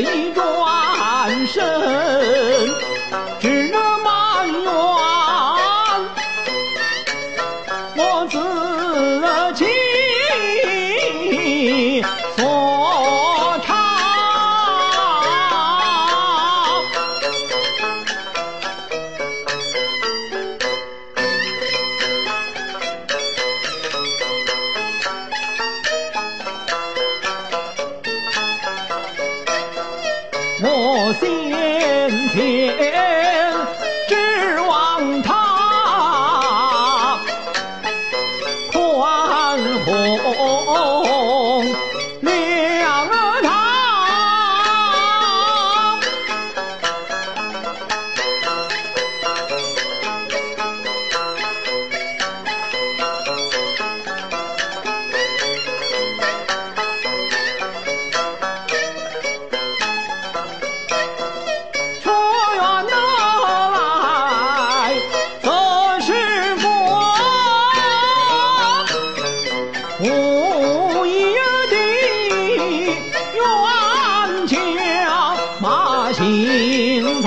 一天马行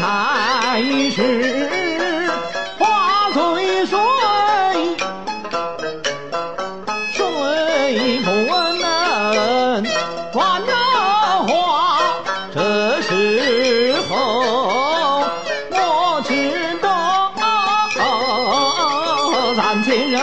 才是花最水，水不能断了花。这时候我只得三千人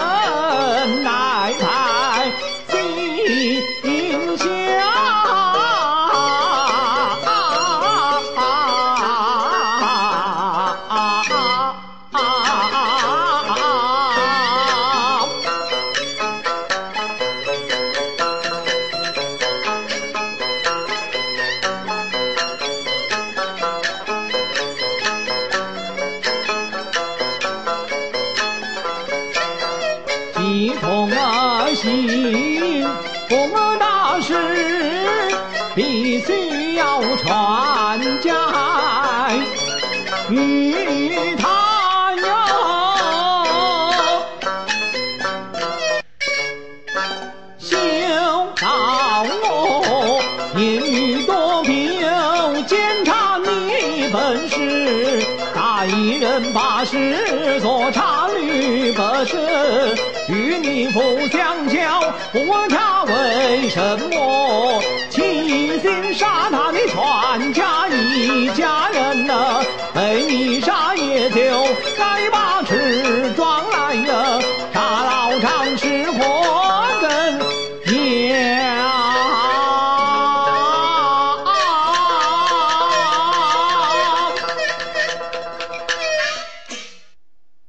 一同而行，我大事必须要传家于他哟。修道我言语多病，检查你本事。大一人把事做查律不是，与你不相交，不问他为什么欺心杀他的全家一家人呢？被你杀。